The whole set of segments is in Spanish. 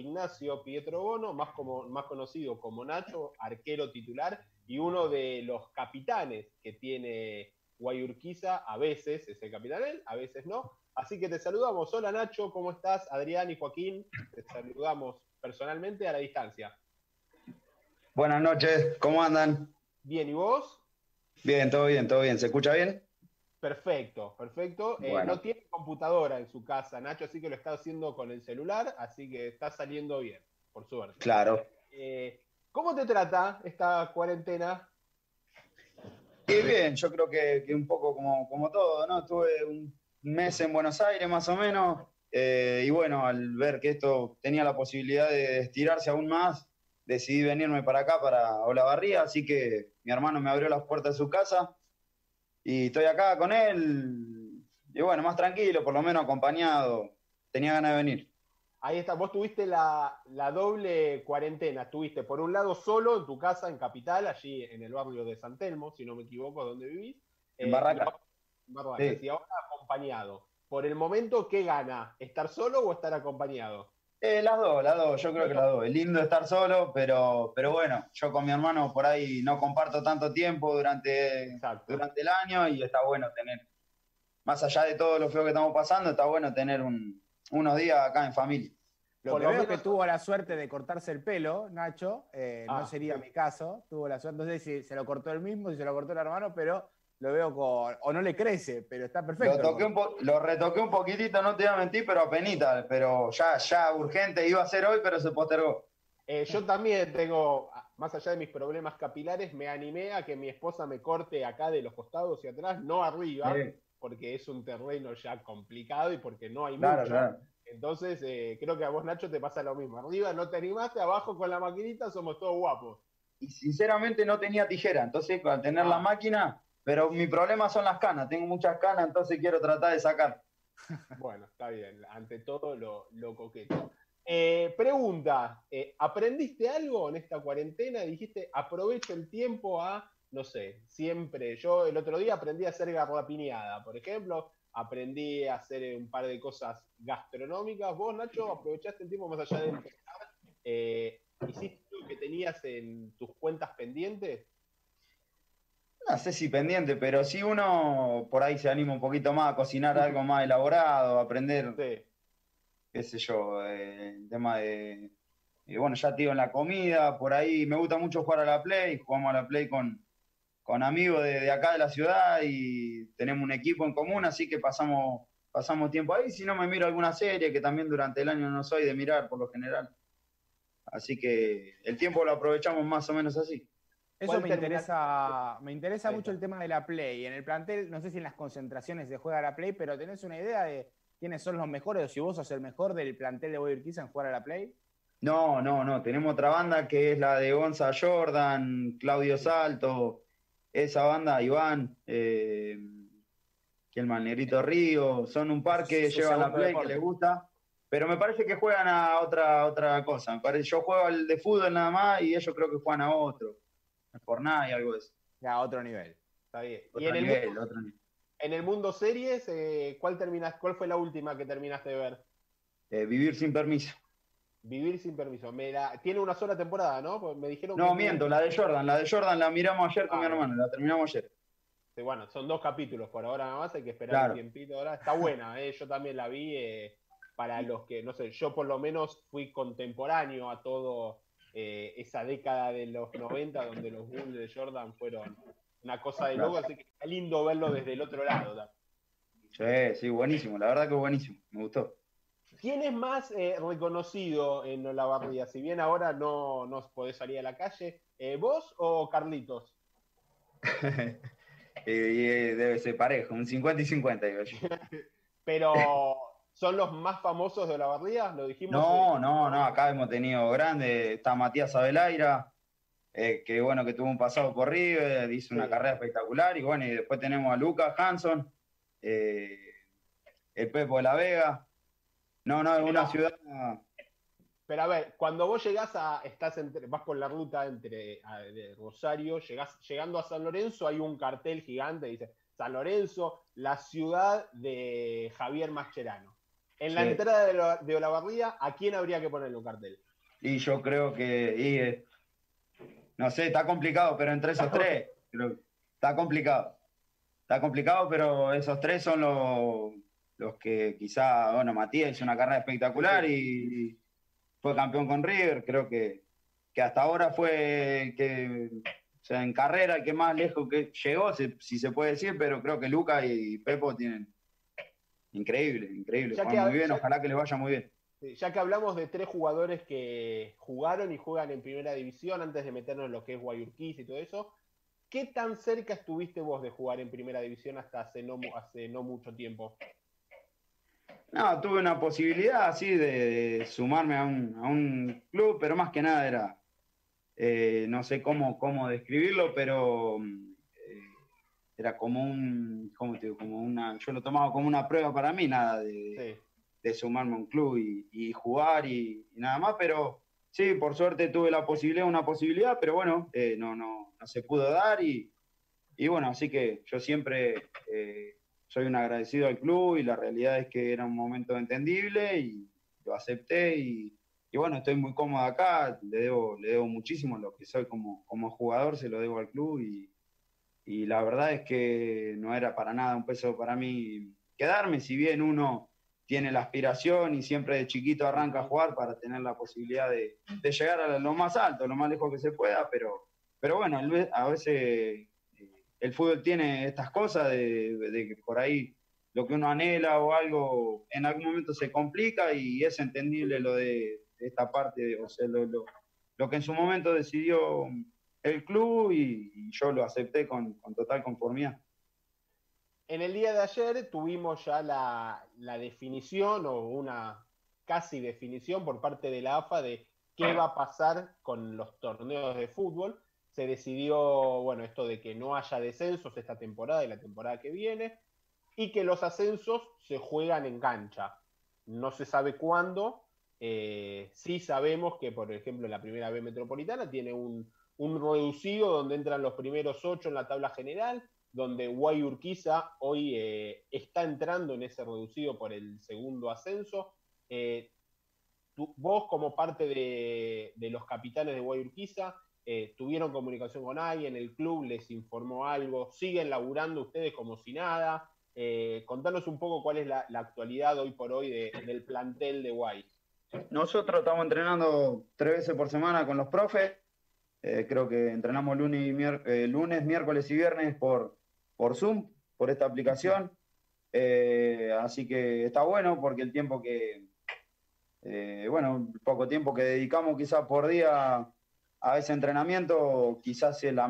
Ignacio Pietro Bono, más, como, más conocido como Nacho, arquero titular y uno de los capitanes que tiene Guayurquiza, a veces es el capitán él, a veces no. Así que te saludamos. Hola Nacho, ¿cómo estás? Adrián y Joaquín, te saludamos personalmente a la distancia. Buenas noches, ¿cómo andan? Bien, ¿y vos? Bien, todo bien, todo bien. ¿Se escucha bien? Perfecto, perfecto. Eh, no tiene computadora en su casa, Nacho, así que lo está haciendo con el celular, así que está saliendo bien, por suerte. Claro. Eh, ¿Cómo te trata esta cuarentena? Sí, bien, yo creo que, un poco como, como todo, ¿no? Tuve un mes en Buenos Aires más o menos, eh, y bueno, al ver que esto tenía la posibilidad de estirarse aún más, decidí venirme para acá, para Olavarría, así que mi hermano me abrió las puertas de su casa y estoy acá con él, y bueno, más tranquilo, por lo menos acompañado, tenía ganas de venir. Ahí está, vos tuviste la, doble cuarentena, estuviste por un lado solo en tu casa en Capital, allí en el barrio de San Telmo, si no me equivoco, donde vivís. En eh, Barraca. Y ahora acompañado. Por el momento, ¿qué gana? ¿Estar solo o estar acompañado? Eh, las dos, las dos, yo creo que las dos. Es lindo estar solo, pero, pero bueno, yo con mi hermano por ahí no comparto tanto tiempo durante, durante el año y está bueno tener, más allá de todo lo feo que estamos pasando, está bueno tener unos días acá en familia. Lo que veo que tuvo la suerte de cortarse el pelo, Nacho, eh, no ah, sería mi caso, tuvo la suerte, no sé si se lo cortó él mismo, si se lo cortó el hermano, pero lo veo con. O no le crece, pero está perfecto. Lo, retoqué un poquitito, no te voy a mentir, pero apenas, pero ya, ya urgente, iba a ser hoy, pero se postergó. Eh, yo también tengo, más allá de mis problemas capilares, me animé a que mi esposa me corte acá de los costados y atrás, no arriba, porque es un terreno ya complicado y porque no hay mucho. Entonces, eh, creo que a vos, Nacho, te pasa lo mismo. Arriba no te animaste, abajo con la maquinita somos todos guapos. Y sinceramente no tenía tijera, entonces al tener la ah. máquina pero mi problema son las canas, tengo muchas canas, entonces quiero tratar de sacar. Bueno, está bien, ante todo lo, coqueto. Eh, pregunta, eh, ¿aprendiste algo en esta cuarentena? Dijiste, aprovecho el tiempo a, no sé, siempre. Yo el otro día aprendí a hacer garrapiñada, por ejemplo, aprendí a hacer un par de cosas gastronómicas. Vos, Nacho, aprovechaste el tiempo más allá de eh, ¿Hiciste lo que tenías en tus cuentas pendientes? No sé si pendiente, pero si uno por ahí se anima un poquito más a cocinar algo más elaborado, aprender, qué sé yo, eh, el tema de, bueno, ya te digo, en la comida, por ahí me gusta mucho jugar a la Play, jugamos a la Play con, con amigos de, acá de la ciudad y tenemos un equipo en común, así que pasamos, pasamos tiempo ahí, si no me miro alguna serie, que también durante el año no soy de mirar por lo general. Así que el tiempo lo aprovechamos más o menos así. Eso me interesa, me interesa mucho el tema de la Play. En el plantel, no sé si en las concentraciones se juega la Play, pero ¿tenés una idea de quiénes son los mejores o si vos sos el mejor del plantel de Boyurquiza en jugar a la Play? No, no, no. Tenemos otra banda que es la de Gonza Jordan, Claudio Salto, esa banda, Iván, eh, que el Manerito Río, son un par que llevan la Play que les gusta. Pero me parece que juegan a otra, otra cosa. yo juego al de fútbol nada más y ellos creo que juegan a otro por nada y algo de eso. Ya, otro nivel. Está bien. y en, el mundo, en el mundo series, eh, ¿cuál, terminas, ¿cuál fue la última que terminaste de ver? Eh, Vivir sin permiso. Vivir sin permiso. Tiene una sola temporada, ¿no? Pues me dijeron No, miento, la de Jordan. La de Jordan la miramos ayer con mi ah. hermano, la terminamos ayer. Sí, bueno, son dos capítulos por ahora nada más, hay que esperar un tiempito ahora. Está buena, ¿eh? yo también la vi. Para los que, no sé, yo por lo menos fui contemporáneo a todo eh, esa década de los 90 donde los Bulls de Jordan fueron una cosa de loco, así que está lindo verlo desde el otro lado. Sí, sí, buenísimo, la verdad que buenísimo, me gustó. ¿Quién es más eh, reconocido en Olavarría? Si bien ahora no, no podés salir a la calle, eh, ¿vos o Carlitos? debe ser parejo, un 50 y 50, Pero ¿Son los más famosos de la barría? ¿Lo dijimos? No, no, no, acá hemos tenido grandes. Está Matías Abelaira, eh, que bueno, que tuvo un pasado por River, hizo una carrera espectacular. Y bueno, y después tenemos a Lucas Hanson, eh, el Pepo de la Vega. No, no, es una ciudad. Pero a ver, cuando vos llegás a, estás entre, vas por la ruta entre Rosario, llegás, llegando a San Lorenzo, hay un cartel gigante, dice San Lorenzo, la ciudad de Javier Mascherano. En la entrada de, Olavarría, ¿a quién habría que ponerle un cartel? Y yo creo que, eh, no sé, está complicado, pero entre esos tres, está complicado. Está complicado, pero esos tres son los, los que quizá, bueno, Matías hizo una carrera espectacular y fue campeón con River, creo que, que hasta ahora fue que, o sea, en carrera el que más lejos que llegó, si, se puede decir, pero creo que Luca y Pepo tienen increíble, increíble. muy bien, ojalá que les vaya muy bien. Ya que hablamos de tres jugadores que jugaron y juegan en primera división antes de meternos en lo que es Guayurquiz y todo eso, ¿qué tan cerca estuviste vos de jugar en primera división hasta hace no, hace no mucho tiempo? No, tuve una posibilidad así de, sumarme a un, club, pero más que nada era, eh, no sé cómo, cómo describirlo, pero eh, era como un, ¿cómo te digo? Como una, yo lo tomaba como una prueba para mí, nada de, sumarme a un club y, jugar y, nada más, pero sí, por suerte tuve la posibilidad, una posibilidad, pero bueno, eh, no, no, no se pudo dar y, y bueno, así que yo siempre soy un agradecido al club y la realidad es que era un momento entendible y lo acepté y, bueno, estoy muy cómodo acá, le debo, le debo muchísimo lo que soy como, como jugador, se lo debo al club y, la verdad es que no era para nada un peso para mí quedarme, si bien uno tiene la aspiración y siempre de chiquito arranca a jugar para tener la posibilidad de, llegar a lo más alto, lo más lejos que se pueda, pero, pero bueno, a veces el fútbol tiene estas cosas de, que por ahí lo que uno anhela o algo en algún momento se complica y es entendible lo de, esta parte, o sea, lo, que en su momento decidió el club y, yo lo acepté con, total conformidad. En el día de ayer tuvimos ya la, la definición o una casi definición por parte de la AFA de qué va a pasar con los torneos de fútbol se decidió, bueno, esto de que no haya descensos esta temporada y la temporada que viene, y que los ascensos se juegan en cancha. No se sabe cuándo, eh, sí sabemos que, por ejemplo, la primera B metropolitana tiene un, reducido donde entran los primeros ocho en la tabla general, donde Guayurquiza hoy eh, está entrando en ese reducido por el segundo ascenso. Eh, vos, como parte de, los capitanes de Guayurquiza, eh, tuvieron comunicación con alguien, el club les informó algo, siguen laburando ustedes como si nada. Contanos un poco cuál es la, actualidad hoy por hoy del plantel de Guay. Nosotros estamos entrenando tres veces por semana con los profes. Eh, creo que entrenamos lunes, lunes, miércoles y viernes por, por Zoom, por esta aplicación. así que está bueno porque el tiempo que, bueno, poco tiempo que dedicamos quizás por día a ese entrenamiento quizás es la,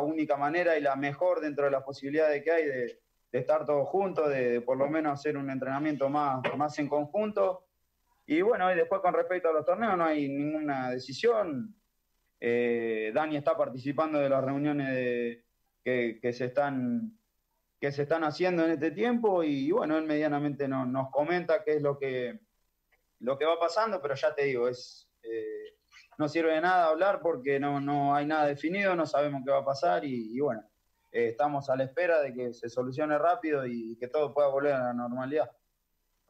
única manera y la mejor dentro de las posibilidades que hay de, estar todos juntos, de, por lo menos hacer un entrenamiento más, más en conjunto. Y bueno, y después con respecto a los torneos no hay ninguna decisión. Eh, Dani está participando de las reuniones que, se están, que se están haciendo en este tiempo y bueno, él medianamente nos comenta qué es lo que, lo que va pasando, pero ya te digo, es... Eh, no sirve de nada hablar porque no, no hay nada definido, no sabemos qué va a pasar y, bueno, eh, estamos a la espera de que se solucione rápido y que todo pueda volver a la normalidad.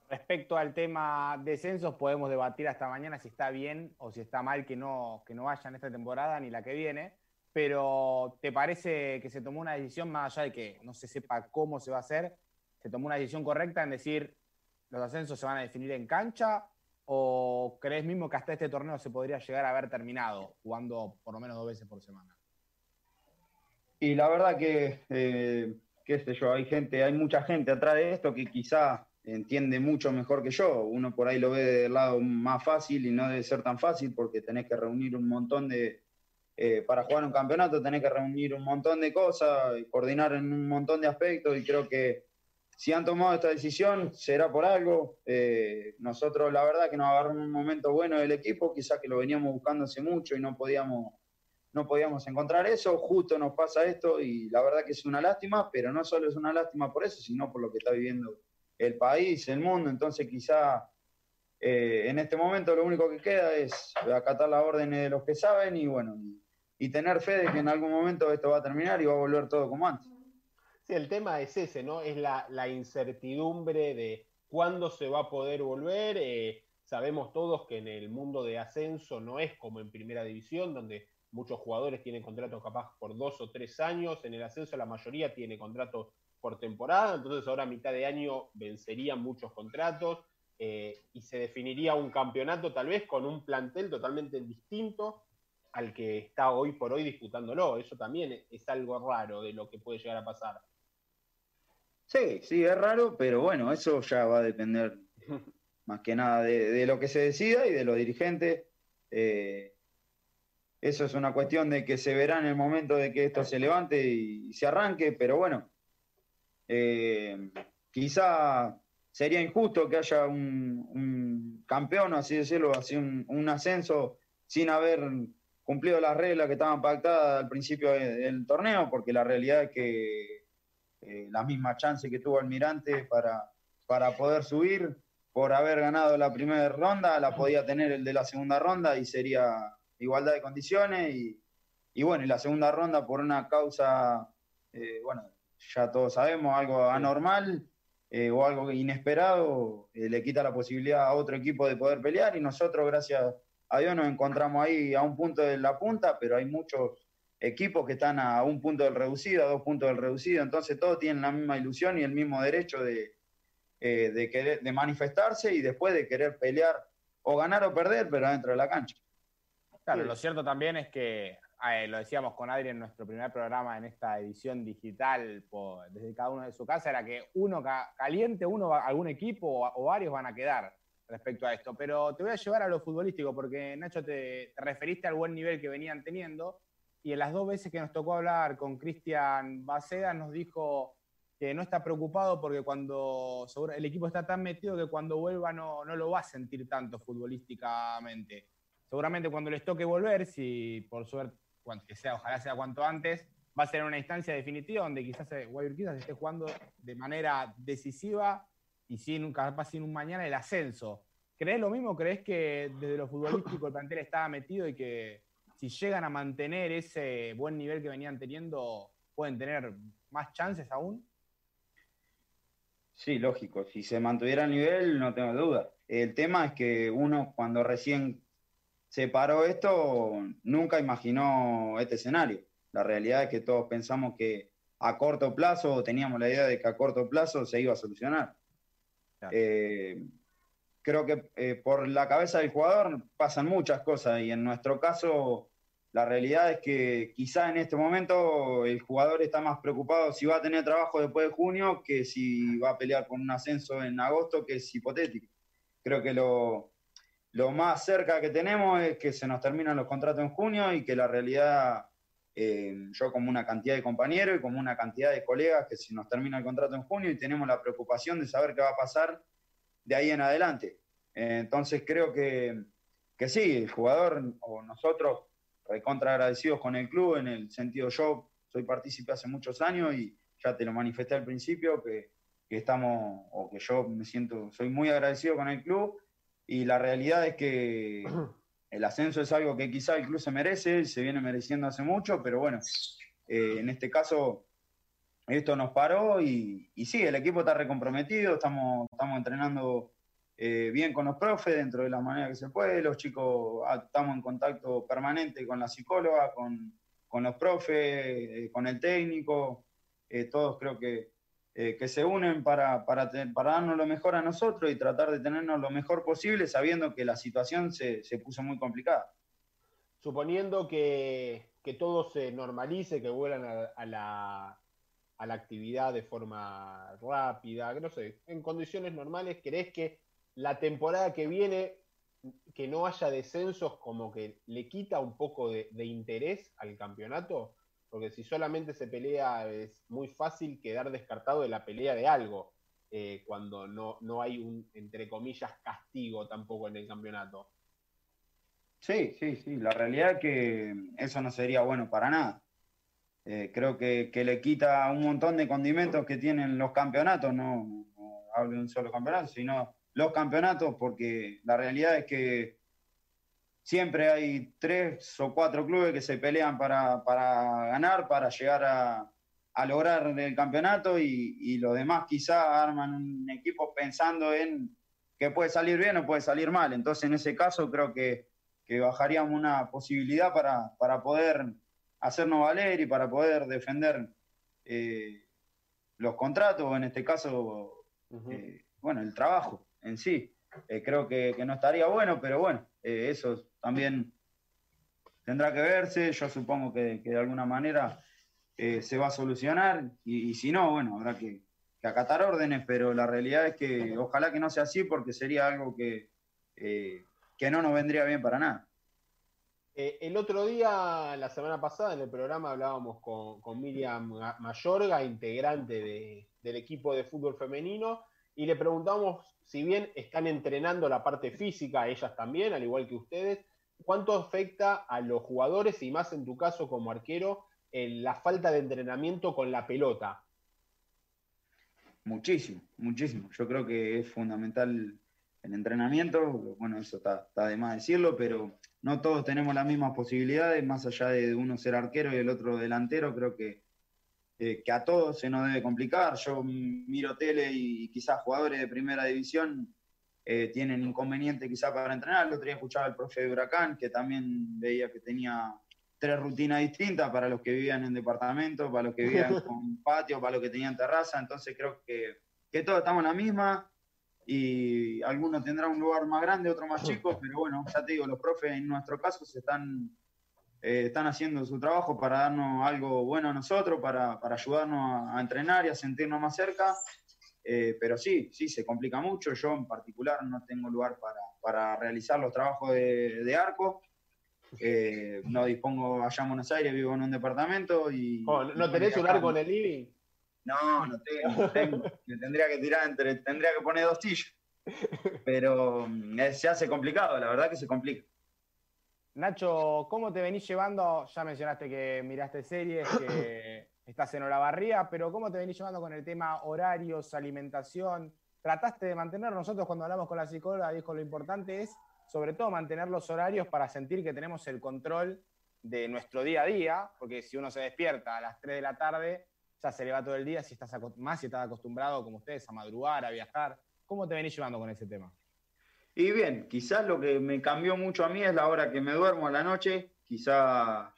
Respecto al tema descensos, podemos debatir hasta mañana si está bien o si está mal que no, que no vayan esta temporada ni la que viene, pero ¿te parece que se tomó una decisión más allá de que no se sepa cómo se va a hacer? ¿Se tomó una decisión correcta en decir los ascensos se van a definir en cancha ¿O crees mismo que hasta este torneo se podría llegar a haber terminado jugando por lo menos dos veces por semana? Y la verdad que, eh, qué sé yo, hay gente, hay mucha gente atrás de esto que quizá entiende mucho mejor que yo. Uno por ahí lo ve del lado más fácil y no debe ser tan fácil porque tenés que reunir un montón de, eh, para jugar un campeonato tenés que reunir un montón de cosas, y coordinar en un montón de aspectos y creo que si han tomado esta decisión, será por algo. Eh, nosotros, la verdad, que nos agarró un momento bueno del equipo, quizás que lo veníamos buscando hace mucho y no podíamos, no podíamos encontrar eso. Justo nos pasa esto y la verdad que es una lástima, pero no solo es una lástima por eso, sino por lo que está viviendo el país, el mundo. Entonces, quizá eh, en este momento lo único que queda es acatar las órdenes de los que saben y bueno, y tener fe de que en algún momento esto va a terminar y va a volver todo como antes. Sí, el tema es ese, ¿no? Es la, incertidumbre de cuándo se va a poder volver. Eh, sabemos todos que en el mundo de ascenso no es como en primera división, donde muchos jugadores tienen contratos capaz por dos o tres años. En el ascenso la mayoría tiene contratos por temporada, entonces ahora a mitad de año vencerían muchos contratos eh, y se definiría un campeonato tal vez con un plantel totalmente distinto al que está hoy por hoy disputándolo. Eso también es algo raro de lo que puede llegar a pasar. Sí, sí, es raro, pero bueno, eso ya va a depender más que nada de, lo que se decida y de los dirigentes. Eh, eso es una cuestión de que se verá en el momento de que esto se levante y, se arranque, pero bueno, eh, quizá sería injusto que haya un, campeón, así decirlo, así un ascenso sin haber cumplido las reglas que estaban pactadas al principio del torneo, porque la realidad es que eh, la misma chance que tuvo Almirante para, para poder subir, por haber ganado la primera ronda, la podía tener el de la segunda ronda y sería igualdad de condiciones. Y, bueno, y la segunda ronda por una causa, eh, bueno, ya todos sabemos, algo anormal eh, o algo inesperado, le quita la posibilidad a otro equipo de poder pelear y nosotros, gracias a Dios nos encontramos ahí a un punto de la punta, pero hay muchos equipos que están a un punto del reducido, a dos puntos del reducido, entonces todos tienen la misma ilusión y el mismo derecho de, eh, de, querer, de manifestarse y después de querer pelear o ganar o perder, pero dentro de la cancha. Claro, lo cierto también es que, eh, lo decíamos con Adri en nuestro primer programa en esta edición digital desde cada uno de su casa, era que uno caliente, uno, algún equipo o varios van a quedar respecto a esto. Pero te voy a llevar a lo futbolístico, porque Nacho te, referiste al buen nivel que venían teniendo. Y en las dos veces que nos tocó hablar con Cristian Baceda, nos dijo que no está preocupado porque cuando el equipo está tan metido que cuando vuelva no, no lo va a sentir tanto futbolísticamente. Seguramente cuando les toque volver, si por suerte, que sea, ojalá sea cuanto antes, va a ser una instancia definitiva donde quizás eh, Guayur quizás esté jugando de manera decisiva y sin, capaz sin un mañana el ascenso. ¿Crees lo mismo? ¿Crees que desde lo futbolístico el plantel estaba metido y que si llegan a mantener ese buen nivel que venían teniendo, pueden tener más chances aún? Sí, lógico. Si se mantuviera el nivel, no tengo duda. El tema es que uno cuando recién se paró esto, nunca imaginó este escenario. La realidad es que todos pensamos que a corto plazo, teníamos la idea de que a corto plazo se iba a solucionar. Eh, creo que eh, por la cabeza del jugador pasan muchas cosas y en nuestro caso la realidad es que quizá en este momento el jugador está más preocupado si va a tener trabajo después de junio que si va a pelear con un ascenso en agosto, que es hipotético. Creo que lo, lo más cerca que tenemos es que se nos terminan los contratos en junio y que la realidad, eh, yo como una cantidad de compañeros y como una cantidad de colegas, que se nos termina el contrato en junio y tenemos la preocupación de saber qué va a pasar de ahí en adelante. Entonces creo que, que, sí, el jugador o nosotros, recontra agradecidos con el club, en el sentido yo soy partícipe hace muchos años y ya te lo manifesté al principio, que, que estamos, o que yo me siento, soy muy agradecido con el club y la realidad es que el ascenso es algo que quizá el club se merece, se viene mereciendo hace mucho, pero bueno, eh, en este caso esto nos paró y, sí, el equipo está recomprometido, estamos, estamos entrenando eh, bien con los profes dentro de la manera que se puede, los chicos ah, estamos en contacto permanente con la psicóloga, con, los profes, eh, con el técnico, todos creo que, que se unen para, para, para, darnos lo mejor a nosotros y tratar de tenernos lo mejor posible sabiendo que la situación se, se puso muy complicada. Suponiendo que, que todo se normalice, que vuelan a la a la actividad de forma rápida, no sé, en condiciones normales, ¿crees que la temporada que viene, que no haya descensos, como que le quita un poco de, interés al campeonato? Porque si solamente se pelea, es muy fácil quedar descartado de la pelea de algo, eh, cuando no, no hay un, entre comillas, castigo tampoco en el campeonato. Sí, sí, sí, la realidad es que eso no sería bueno para nada. Eh, creo que, le quita un montón de condimentos que tienen los campeonatos, no, hablo de un solo campeonato, sino los campeonatos, porque la realidad es que siempre hay tres o cuatro clubes que se pelean para, ganar, para llegar a, a lograr el campeonato y, y los demás quizá arman un equipo pensando en que puede salir bien o puede salir mal. Entonces, en ese caso, creo que, que bajaríamos una posibilidad para, para, poder hacernos valer y para poder defender eh, los contratos, o en este caso, eh, bueno, el trabajo en sí. Eh, creo que, que, no estaría bueno, pero bueno, eso también tendrá que verse. Yo supongo que, de alguna manera se va a solucionar y, si no, bueno, habrá que, acatar órdenes, pero la realidad es que ojalá que no sea así porque sería algo que, eh, que no nos vendría bien para nada. Eh, el otro día, la semana pasada, en el programa hablábamos con, Miriam Mayorga, integrante del equipo de fútbol femenino, y le preguntamos si bien están entrenando la parte física, ellas también, al igual que ustedes, ¿cuánto afecta a los jugadores y más en tu caso como arquero la falta de entrenamiento con la pelota? Muchísimo, muchísimo. Yo creo que es fundamental el entrenamiento. Bueno, eso está, de más decirlo, pero no todos tenemos las mismas posibilidades, más allá de uno ser arquero y el otro delantero. Creo que, eh, que a todos se nos debe complicar. Yo miro tele y quizás jugadores de primera división eh, tienen inconveniente quizás para entrenar. El otro día escuchaba al profe de Huracán, que también veía que tenía tres rutinas distintas para los que vivían en departamento, para los que vivían con patio, para los que tenían terraza. Entonces creo que, que todos estamos en la misma y algunos tendrán un lugar más grande, otro más chico, pero bueno, ya te digo, los profes en nuestro caso se están, eh, están haciendo su trabajo para darnos algo bueno a nosotros, para, para ayudarnos a, entrenar y a sentirnos más cerca. Eh, pero sí, sí, se complica mucho. Yo en particular no tengo lugar para, para realizar los trabajos de, de arco. Eh, no dispongo allá en Buenos Aires, vivo en un departamento y... Oh, ¿No tenés un arco en el living? No, no tengo, Me tendría que tirar entre, tendría que poner dos sillas. Pero mm, se hace complicado, la verdad que se complica. Nacho, ¿cómo te venís llevando? Ya mencionaste que miraste series, que estás en Olavarría, pero ¿cómo te venís llevando con el tema horarios, alimentación? ¿Trataste de mantener? Nosotros cuando hablamos con la psicóloga dijo lo importante es sobre todo mantener los horarios para sentir que tenemos el control de nuestro día a día, porque si uno se despierta a las 3 de la tarde, ya se le va todo el día, si estás más si estás acostumbrado como ustedes a madrugar, a viajar. ¿Cómo te venís llevando con ese tema? Y bien, quizás lo que me cambió mucho a mí es la hora que me duermo a la noche, quizá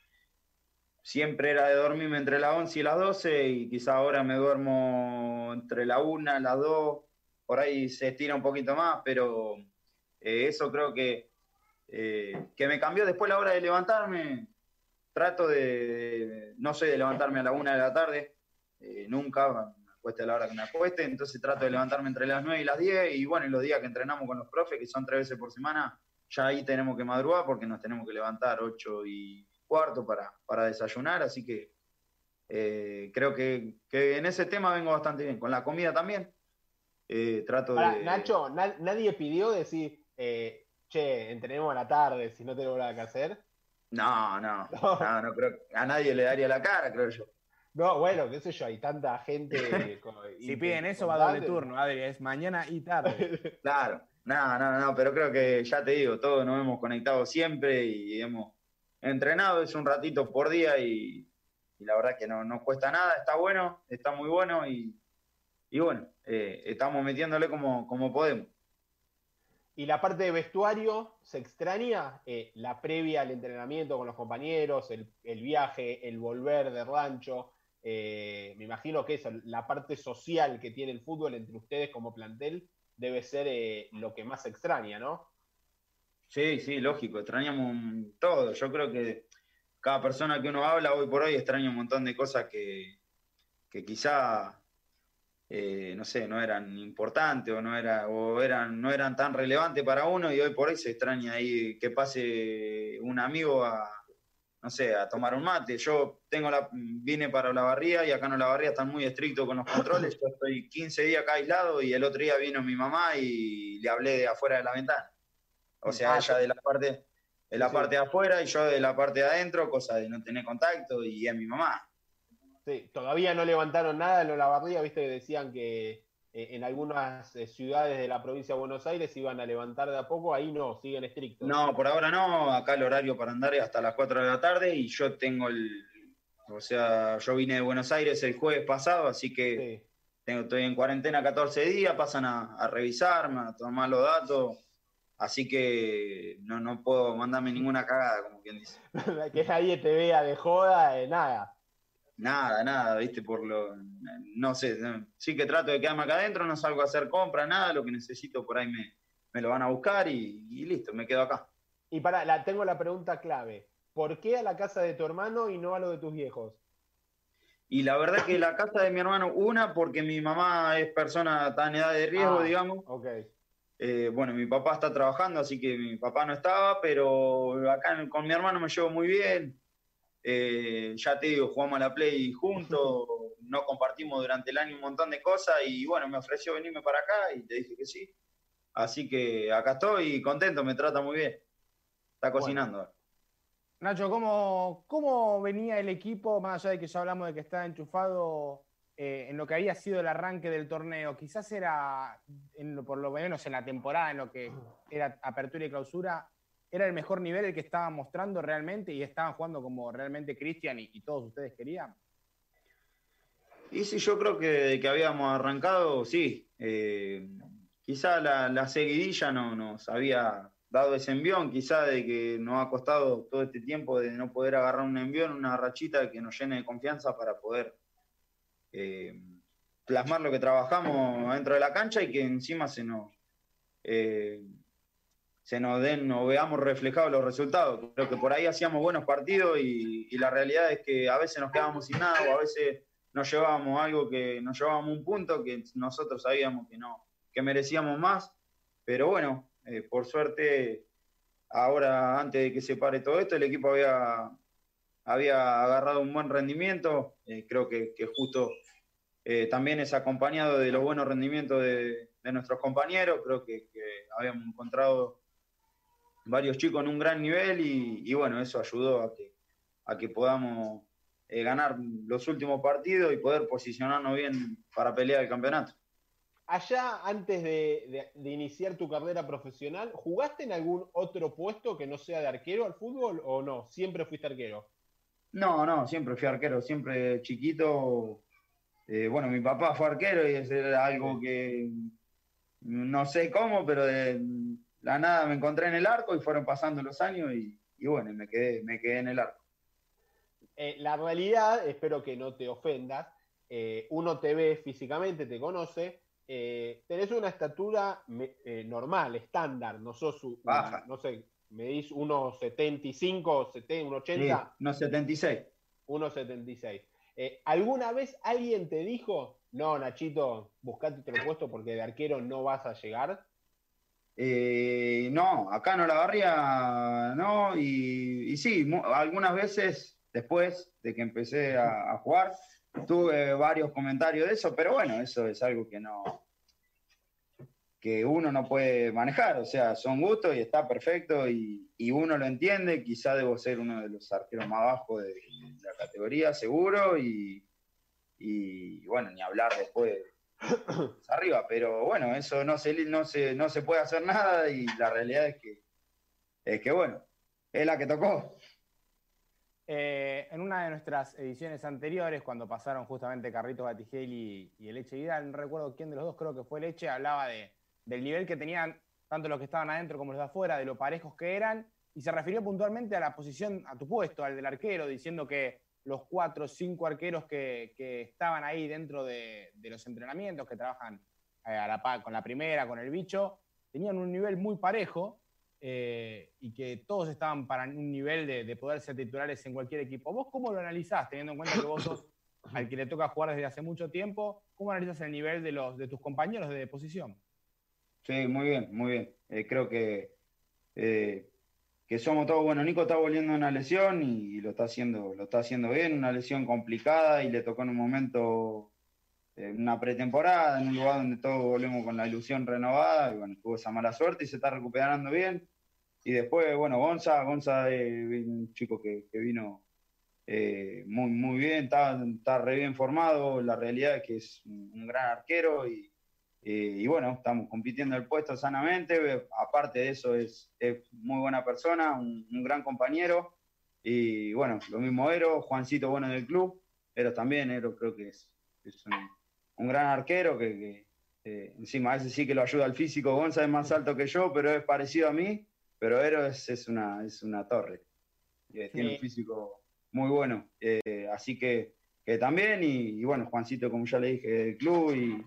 siempre era de dormirme entre las 11 y las 12 y quizá ahora me duermo entre la 1, las 2, por ahí se estira un poquito más, pero eh, eso creo que, eh, que me cambió. Después la hora de levantarme. Trato de, no sé, de levantarme a la una de la tarde, eh, nunca, a la hora que me acueste, entonces trato de levantarme entre las 9 y las 10 y bueno, y los días que entrenamos con los profes, que son tres veces por semana, ya ahí tenemos que madrugar porque nos tenemos que levantar 8 y cuarto para, para desayunar, así que creo que, que, en ese tema vengo bastante bien. Con la comida también. trato de. Nacho, nadie pidió decir, eh, che, entrenemos a la tarde si no tengo nada que hacer. No, no, no, no, creo, a nadie le daría la cara, creo yo. No, bueno, qué sé yo, hay tanta gente. si piden eso, va a doble turno, Adri, es mañana y tarde. claro, no, no, no, pero creo que ya te digo, todos nos hemos conectado siempre y hemos entrenado, es un ratito por día y, la verdad que no nos cuesta nada, está bueno, está muy bueno y, y bueno, eh, estamos metiéndole como, como podemos. Y la parte de vestuario, ¿se extraña eh, la previa al entrenamiento con los compañeros, el, viaje, el volver de rancho? Eh, me imagino que eso, la parte social que tiene el fútbol entre ustedes como plantel debe ser eh, lo que más extraña, ¿no? Sí, sí, lógico, extrañamos todo. Yo creo que cada persona que uno habla hoy por hoy extraña un montón de cosas que, quizá eh, no sé, no eran importantes o no era, o eran, no eran tan relevantes para uno y hoy por hoy se extraña ahí que pase un amigo a, no sé, a tomar un mate. Yo tengo la, vine para la barría y acá en la barría están muy estrictos con los controles. Yo estoy 15 días acá aislado y el otro día vino mi mamá y le hablé de afuera de la ventana. O sea, ah, ella de la parte de la parte de afuera y yo de la parte de adentro, cosa de no tener contacto y es mi mamá. Sí, todavía no levantaron nada en Olavarría, viste que decían que en algunas eh, ciudades de la provincia de Buenos Aires iban a levantar de a poco, ahí no, siguen estrictos. No, por ahora no, acá el horario para andar es hasta las 4 de la tarde y yo tengo el, O sea, yo vine de Buenos Aires el jueves pasado, así que tengo, estoy en cuarentena 14 días, pasan a, a revisarme, a tomar los datos. Así que no, no puedo mandarme ninguna cagada, como quien dice. que nadie te vea de joda, de nada. Nada, nada, viste, por lo. No sé, sí que trato de quedarme acá adentro, no salgo a hacer compras, nada, lo que necesito por ahí me, me lo van a buscar y, listo, me quedo acá. Y para, la, tengo la pregunta clave. ¿Por qué a la casa de tu hermano y no a lo de tus viejos? Y la verdad que la casa de mi hermano, una, porque mi mamá es persona tan edad de riesgo, ah, digamos. Ok. Eh, bueno, mi papá está trabajando, así que mi papá no estaba, pero acá con mi hermano me llevo muy bien. Eh, ya te digo, jugamos a la Play juntos, no compartimos durante el año un montón de cosas y bueno, me ofreció venirme para acá y te dije que sí. Así que acá estoy contento, me trata muy bien. Está cocinando. Nacho, ¿cómo, ¿cómo venía el equipo, más allá de que ya hablamos de que está enchufado eh, en lo que había sido el arranque del torneo? Quizás era, por lo menos en la temporada, en lo que era apertura y clausura, era el mejor nivel el que estaban mostrando realmente y estaban jugando como realmente Cristian y, todos ustedes querían? Y sí, yo creo que que habíamos arrancado, sí. Eh, quizá la, seguidilla no nos había dado ese envión, quizá de que nos ha costado todo este tiempo de no poder agarrar un envión, una rachita que nos llene de confianza para poder eh, plasmar lo que trabajamos dentro de la cancha y que encima se nos, eh, se nos den o veamos reflejados los resultados. Creo que por ahí hacíamos buenos partidos y, la realidad es que a veces nos quedábamos sin nada o a veces nos llevábamos algo que nos llevábamos un punto que nosotros sabíamos que no, que merecíamos más. Pero bueno, eh, por suerte, ahora antes de que se pare todo esto, el equipo había, había agarrado un buen rendimiento. Eh, creo que, justo eh, también es acompañado de los buenos rendimientos de, nuestros compañeros. Creo que, que habíamos encontrado varios chicos en un gran nivel y, bueno, eso ayudó a que, a que podamos eh, ganar los últimos partidos y poder posicionarnos bien para pelear el campeonato. Allá, antes de, iniciar tu carrera profesional, ¿jugaste en algún otro puesto que no sea de arquero al fútbol o no? ¿Siempre fuiste arquero? No, no, siempre fui arquero, siempre chiquito. Eh, bueno, mi papá fue arquero y es algo que no sé cómo, pero de, la nada me encontré en el arco y fueron pasando los años y, bueno, me quedé, me quedé en el arco. Eh, la realidad, espero que no te ofendas, eh, uno te ve físicamente, te conoce, eh, tenés una estatura normal, estándar, no sos baja, no sé, medís 1,75, 1,80. 1,76. 1,76. ¿Alguna vez alguien te dijo, no, Nachito, buscate otro puesto porque de arquero no vas a llegar? Eh, no, acá no la barría, no, y, sí, algunas veces después de que empecé a, jugar, tuve varios comentarios de eso, pero bueno, eso es algo que no que uno no puede manejar, o sea, son gustos y está perfecto y, uno lo entiende, quizá debo ser uno de los arqueros más bajos de, la categoría, seguro, y, y bueno, ni hablar después arriba, pero bueno, eso no se, no, se, no se puede hacer nada y la realidad es que, es que bueno, es la que tocó. Eh, en una de nuestras ediciones anteriores, cuando pasaron justamente Carrito Batigel y, el Eche Vidal, no recuerdo quién de los dos, creo que fue el Eche, hablaba de, del nivel que tenían tanto los que estaban adentro como los de afuera, de lo parejos que eran, y se refirió puntualmente a la posición, a tu puesto, al del arquero, diciendo que los cuatro o cinco arqueros que, estaban ahí dentro de, los entrenamientos, que trabajan eh, a la, con la primera, con el bicho, tenían un nivel muy parejo eh, y que todos estaban para un nivel de, poder ser titulares en cualquier equipo. ¿Vos cómo lo analizás, teniendo en cuenta que vos sos al que le toca jugar desde hace mucho tiempo? ¿Cómo analizas el nivel de, los, de tus compañeros de posición? Sí, muy bien, muy bien. Eh, creo que que somos todos, bueno, Nico está volviendo a una lesión y lo está haciendo, lo está haciendo bien, una lesión complicada y le tocó en un momento eh, una pretemporada, en un lugar donde todos volvemos con la ilusión renovada, y bueno, tuvo esa mala suerte y se está recuperando bien. Y después, bueno, Gonza, Gonza un chico que, vino eh, muy, muy bien, está, está re bien formado, la realidad es que es un gran arquero y, eh, y bueno, estamos compitiendo el puesto sanamente. Aparte de eso, es, muy buena persona, un, gran compañero. Y bueno, lo mismo Ero, Juancito bueno en el club, Ero también, Ero creo que es, un, gran arquero que, eh, encima a ese sí que lo ayuda al físico. Gonza es más alto que yo, pero es parecido a mí, pero Ero es, una, es una torre. Tiene un físico muy bueno. Eh, así que, también, y, bueno, Juancito, como ya le dije, del club, y,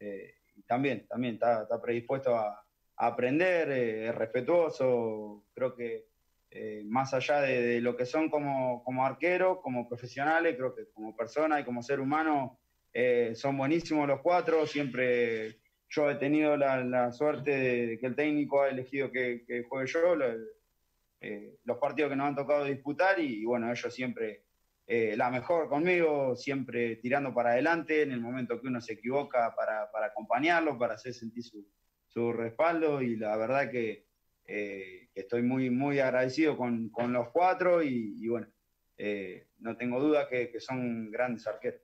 eh, también, también está, predispuesto a, aprender, es respetuoso, creo que eh, más allá de, lo que son como, como arqueros, como profesionales, creo que como persona y como ser humano eh, son buenísimos los cuatro. Siempre yo he tenido la, suerte de que el técnico ha elegido que, juegue yo eh, los partidos que nos han tocado disputar y, bueno, ellos siempre la mejor conmigo, siempre tirando para adelante en el momento que uno se equivoca para, para acompañarlo, para hacer sentir su, su respaldo y la verdad que eh, estoy muy, muy agradecido con, los cuatro y, bueno, eh, no tengo duda que, son grandes arqueros.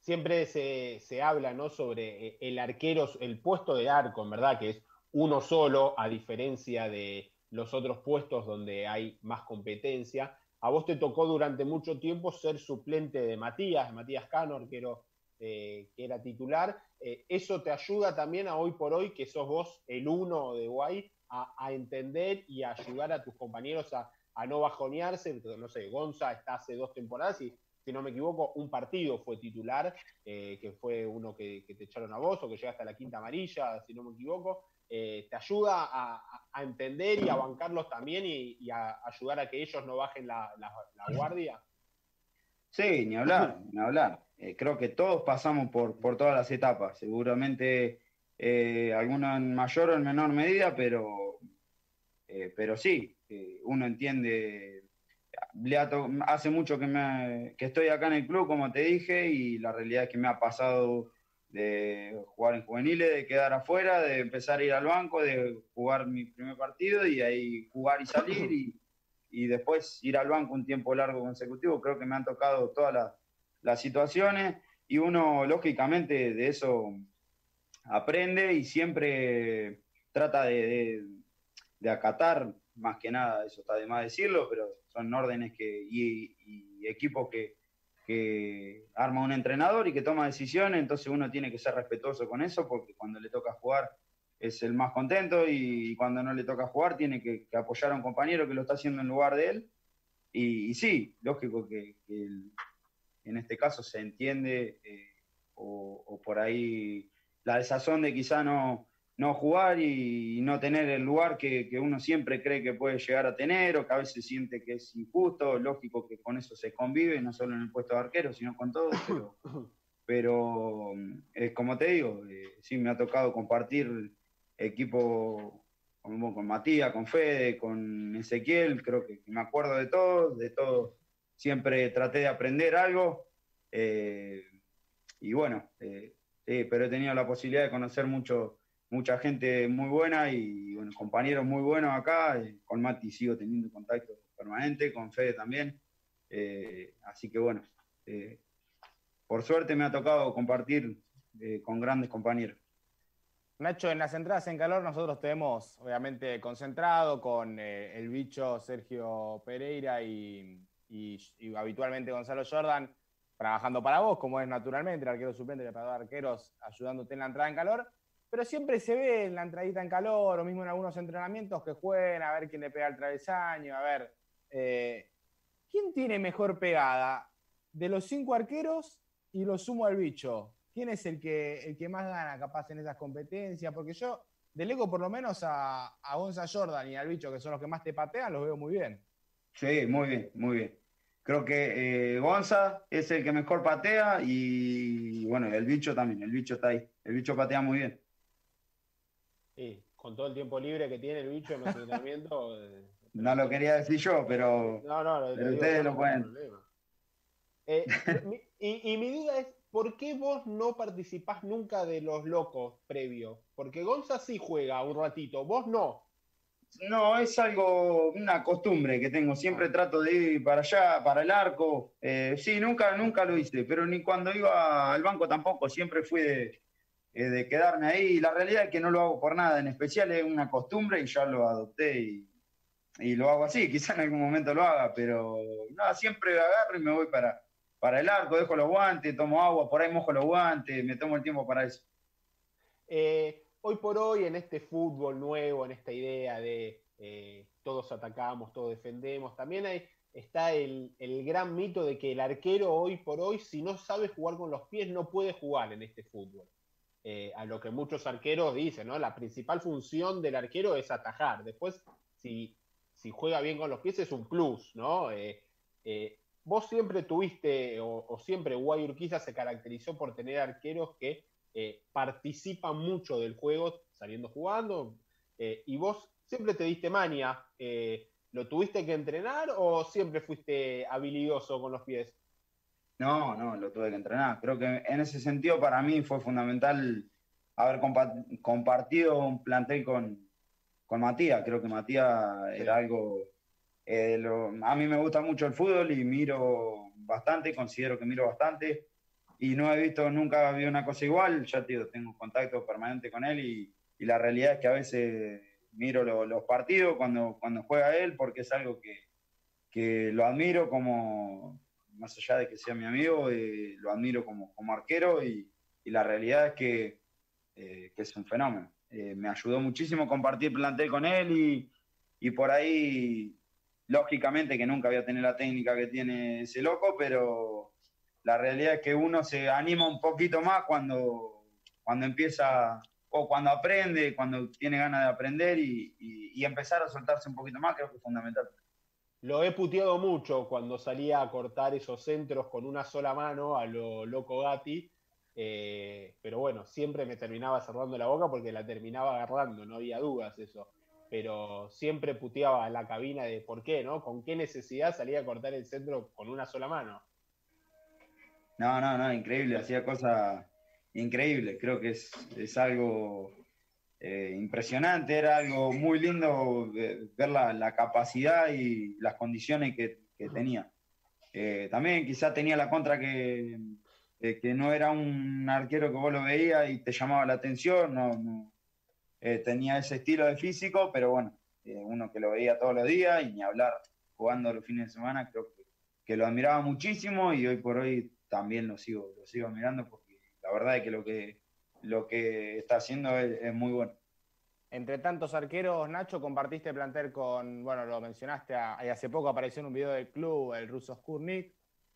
Siempre se, habla ¿no? sobre eh, el arquero, el puesto de arco, en verdad, que es uno solo, a diferencia de los otros puestos donde hay más competencia. A vos te tocó durante mucho tiempo ser suplente de Matías, Matías Cano, arquero que era titular. ¿Eso te ayuda también a hoy por hoy, que sos vos el uno de Guay, a, entender y a ayudar a tus compañeros a, no bajonearse. No sé, Gonza está hace dos temporadas y, si no me equivoco, un partido fue titular, eh, que fue uno que, te echaron a vos o que llegaste a la quinta amarilla, si no me equivoco. Eh, te ayuda a, entender y a bancarlos también y, a ayudar a que ellos no bajen la, guardia. Sí, ni hablar, ni hablar. Eh, creo que todos pasamos por, por todas las etapas. Seguramente eh, alguna en mayor o en menor medida, pero, eh, pero sí, uno entiende. hace mucho que, me, que estoy acá en el club, como te dije, y la realidad es que me ha pasado de jugar en juveniles, de quedar afuera, de empezar a ir al banco, de jugar mi primer partido y ahí jugar y salir y, y después ir al banco un tiempo largo consecutivo. Creo que me han tocado todas las situaciones y uno, lógicamente, de eso aprende y siempre trata de, acatar, más que nada, eso está de más decirlo, pero son órdenes que, y, equipos que, arma un entrenador y que toma decisiones, entonces uno tiene que ser respetuoso con eso, porque cuando le toca jugar es el más contento y cuando no le toca jugar tiene que, apoyar a un compañero que lo está haciendo en lugar de él. Y, sí, lógico que, en este caso se entiende eh, o, por ahí la desazón de quizá no, no jugar y, no tener el lugar que, uno siempre cree que puede llegar a tener o que a veces siente que es injusto. Lógico que con eso se convive, no solo en el puesto de arquero, sino con todo. Pero, es como te digo, eh, sí me ha tocado compartir equipo con, con Matías, con Fede, con Ezequiel, creo que, me acuerdo de todo, de todo. Siempre traté de aprender algo. Eh, y bueno, eh, Sí, pero he tenido la posibilidad de conocer mucho, mucha gente muy buena y bueno, compañeros muy buenos acá. Con Mati sigo teniendo contacto permanente, con Fede también. Eh, así que bueno, eh, por suerte me ha tocado compartir eh, con grandes compañeros. Nacho, en las entradas en calor nosotros tenemos obviamente concentrado con el bicho Sergio Pereira y habitualmente Gonzalo Jordan trabajando para vos, como es naturalmente, el arquero suplente, el de arqueros, ayudándote en la entrada en calor, pero siempre se ve en la entradita en calor, o mismo en algunos entrenamientos que jueguen, a ver quién le pega el travesaño, a ver, eh, ¿quién tiene mejor pegada de los cinco arqueros y lo sumo al bicho? ¿Quién es el que, el que más gana capaz en esas competencias? Porque yo delego por lo menos a, a Gonza Jordan y al bicho, que son los que más te patean, los veo muy bien. Sí, muy bien, muy bien. Creo que eh, Gonza es el que mejor patea y bueno, el bicho también, el bicho está ahí. El bicho patea muy bien. Sí, con todo el tiempo libre que tiene el bicho en los entrenamientos. Eh, no lo quería decir yo, pero, no, no, ustedes lo pueden. Eh, y, y, mi duda es, ¿por qué vos no participás nunca de los locos previo? Porque Gonza sí juega un ratito, vos no. No, es algo, una costumbre que tengo. Siempre ah. trato de ir para allá, para el arco. Eh, sí, nunca, nunca lo hice, pero ni cuando iba al banco tampoco. Siempre fui de, eh, quedarme ahí. La realidad es que no lo hago por nada. En especial es una costumbre y ya lo adopté. y lo hago así, quizá en algún momento lo haga, pero nada, siempre agarro y me voy para, para el arco, dejo los guantes, tomo agua, por ahí mojo los guantes, me tomo el tiempo para eso. Eh, hoy por hoy, en este fútbol nuevo, en esta idea de eh, todos atacamos, todos defendemos, también hay, está el, gran mito de que el arquero hoy por hoy, si no sabe jugar con los pies, no puede jugar en este fútbol. Eh, a lo que muchos arqueros dicen, ¿no? La principal función del arquero es atajar. Después, si, si juega bien con los pies, es un plus, ¿no? vos siempre tuviste, o, siempre Guayurquiza se caracterizó por tener arqueros que eh, participan mucho del juego saliendo jugando, eh, y vos siempre te diste mania. Eh, ¿Lo tuviste que entrenar o siempre fuiste habilidoso con los pies? No, no, lo tuve que entrenar. Creo que en ese sentido para mí fue fundamental haber compartido un plantel con, con Matías. Creo que Matías era algo eh, a mí me gusta mucho el fútbol y miro bastante, considero que miro bastante. Y no he visto, nunca vi una cosa igual. Ya te tengo contacto permanente con él y, la realidad es que a veces miro los partidos cuando, cuando juega él porque es algo que, que lo admiro como, más allá de que sea mi amigo, eh, lo admiro como, como arquero y, y, la realidad es que, eh, que es un fenómeno. me ayudó muchísimo compartir plantel con él y, y por ahí lógicamente que nunca voy a tener la técnica que tiene ese loco, pero la realidad es que uno se anima un poquito más cuando, cuando empieza o cuando aprende, cuando tiene ganas de aprender y, empezar a soltarse un poquito más, creo que es fundamental. Lo he puteado mucho cuando salía a cortar esos centros con una sola mano a lo loco Gatti, eh, pero bueno, siempre me terminaba cerrando la boca porque la terminaba agarrando, no había dudas eso pero siempre puteaba la cabina de por qué, ¿no? ¿Con qué necesidad salía a cortar el centro con una sola mano? No, no, no, increíble, hacía cosas increíbles, creo que es, algo eh, impresionante, era algo muy lindo ver la, capacidad y las condiciones que, tenía. Eh, también quizá tenía la contra que, que no era un arquero que vos lo veías y te llamaba la atención, no eh, tenía ese estilo de físico, pero bueno, eh, uno que lo veía todos los días y ni hablar jugando los fines de semana, creo que, lo admiraba muchísimo y hoy por hoy también lo sigo, lo sigo admirando porque la verdad es que lo que, lo que está haciendo es, muy bueno. Entre tantos arqueros, Nacho, compartiste plantel con, bueno, lo mencionaste, hace poco apareció en un video del club el ruso Skurnik,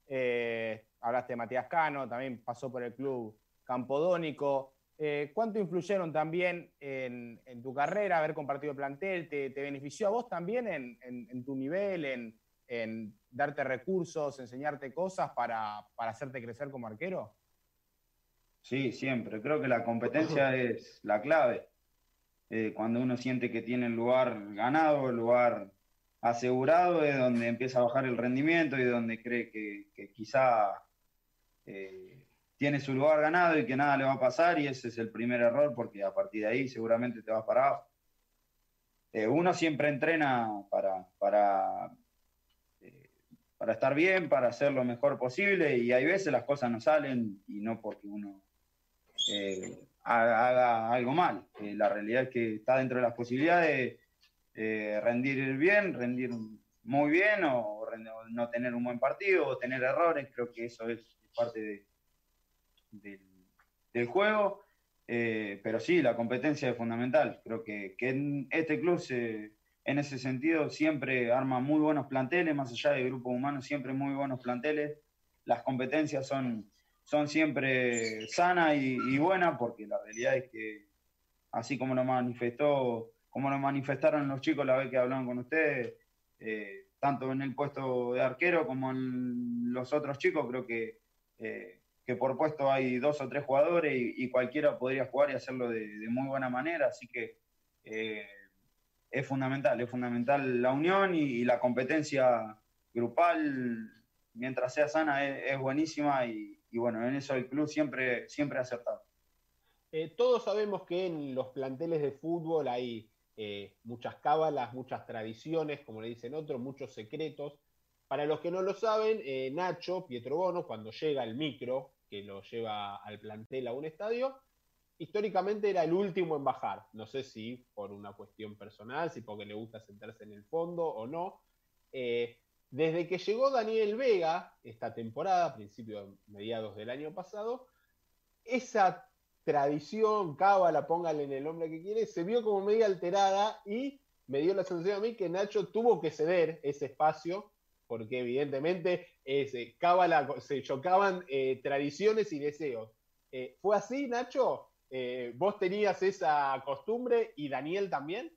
eh, hablaste de Matías Cano, también pasó por el club Campodónico. Eh, ¿Cuánto influyeron también en, tu carrera haber compartido plantel? ¿Te, benefició a vos también en, tu nivel, en, darte recursos, enseñarte cosas para, hacerte crecer como arquero? Sí, siempre. Creo que la competencia es la clave. Eh, cuando uno siente que tiene el lugar ganado, el lugar asegurado, es donde empieza a bajar el rendimiento y donde cree que, quizá eh, tiene su lugar ganado y que nada le va a pasar y ese es el primer error porque a partir de ahí seguramente te vas parado. Eh, uno siempre entrena para, para, eh, para estar bien, para hacer lo mejor posible y hay veces las cosas no salen y no porque uno eh, haga, algo mal. la realidad es que está dentro de las posibilidades de rendir bien, rendir muy bien o, no tener un buen partido o tener errores. Creo que eso es parte de del, juego. Eh, pero sí, la competencia es fundamental. Creo que, en este club, en ese sentido, siempre arma muy buenos planteles, más allá de grupos humanos, siempre muy buenos planteles. Las competencias son, son siempre sanas y, buenas, porque la realidad es que, así como lo manifestó, como lo manifestaron los chicos la vez que hablaron con ustedes, eh, tanto en el puesto de arquero como en los otros chicos, creo que eh, que por puesto hay dos o tres jugadores y, cualquiera podría jugar y hacerlo de, muy buena manera, así que eh, es fundamental, es fundamental la unión y, la competencia grupal, mientras sea sana, es, buenísima y, bueno, en eso el club siempre, siempre ha acertado. Eh, todos sabemos que en los planteles de fútbol hay eh, muchas cábalas, muchas tradiciones, como le dicen otros, muchos secretos. Para los que no lo saben, Nacho, Pietro Bono, cuando llega el micro que lo lleva al plantel a un estadio, históricamente era el último en bajar. No sé si por una cuestión personal, si porque le gusta sentarse en el fondo o no. Eh, desde que llegó Daniel Vega esta temporada, a principios, mediados del año pasado, esa tradición, cábala, póngale en el nombre que quiere, se vio como media alterada y me dio la sensación a mí que Nacho tuvo que ceder ese espacio porque evidentemente ese, cábala, se chocaban eh, tradiciones y deseos. Eh, ¿Fue así, Nacho? Eh, ¿Vos tenías esa costumbre y Daniel también?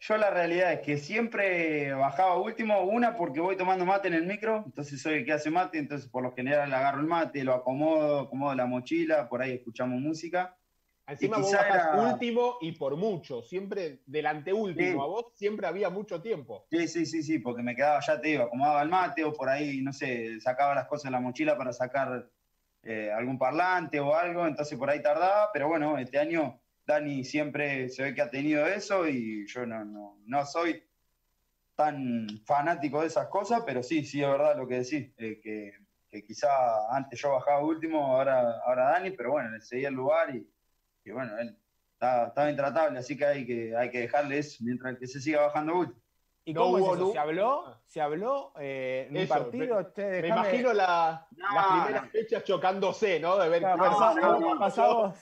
Yo la realidad es que siempre bajaba último, una porque voy tomando mate en el micro, entonces soy el que hace mate, entonces por lo general agarro el mate, lo acomodo, acomodo la mochila, por ahí escuchamos música. Encima vos bajás último y por mucho, siempre delante último, a vos siempre había mucho tiempo. Sí, sí, sí, sí, porque me quedaba, ya te digo, acomodaba el mate o por ahí, no sé, sacaba las cosas en la mochila para sacar eh, algún parlante o algo, entonces por ahí tardaba, pero bueno, este año Dani siempre se ve que ha tenido eso y yo no, no, no soy tan fanático de esas cosas, pero sí, sí es verdad lo que decís, eh, que, que, quizá antes yo bajaba último, ahora, ahora Dani, pero bueno, le seguía el lugar y y bueno, él estaba, intratable, así que hay que, hay que dejarle eso mientras que se siga bajando último. ¿Y cómo es eso? ¿Se habló? Ah. ¿Se habló eh, en un partido? Me, me imagino la, las primeras fechas chocándose, ¿no? De ver no,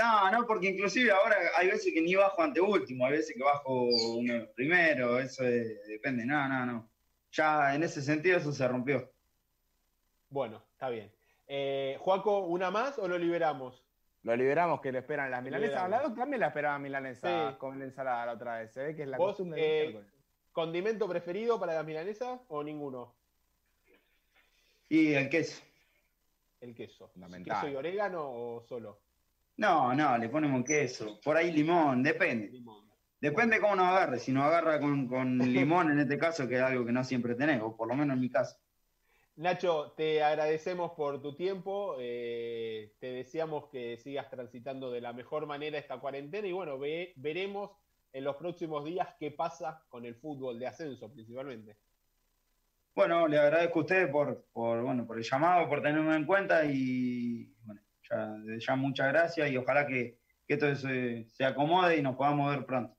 no, no, porque inclusive ahora hay veces que ni bajo ante último, hay veces que bajo uno primero, eso depende. No, no, no. Ya en ese sentido eso se rompió. Bueno, está bien. Eh, Juaco, ¿una más o lo liberamos? Lo liberamos que lo esperan las milanesas. Hablado también la esperaba milanesa con la ensalada la otra vez. Se ve que es la costumbre. Eh, ¿Condimento preferido para las milanesas o ninguno? Y el queso. El queso. ¿Queso y orégano o solo? No, no, le ponemos queso. Por ahí limón, depende. Depende cómo nos agarre. Si nos agarra con, con limón en este caso, que es algo que no siempre tenemos, por lo menos en mi caso. Nacho, te agradecemos por tu tiempo, eh, te deseamos que sigas transitando de la mejor manera esta cuarentena y bueno, veremos en los próximos días qué pasa con el fútbol de ascenso principalmente. Bueno, le agradezco a ustedes por, bueno, por el llamado, por tenerme en cuenta y bueno, ya, muchas gracias y ojalá que, esto se, se acomode y nos podamos ver pronto.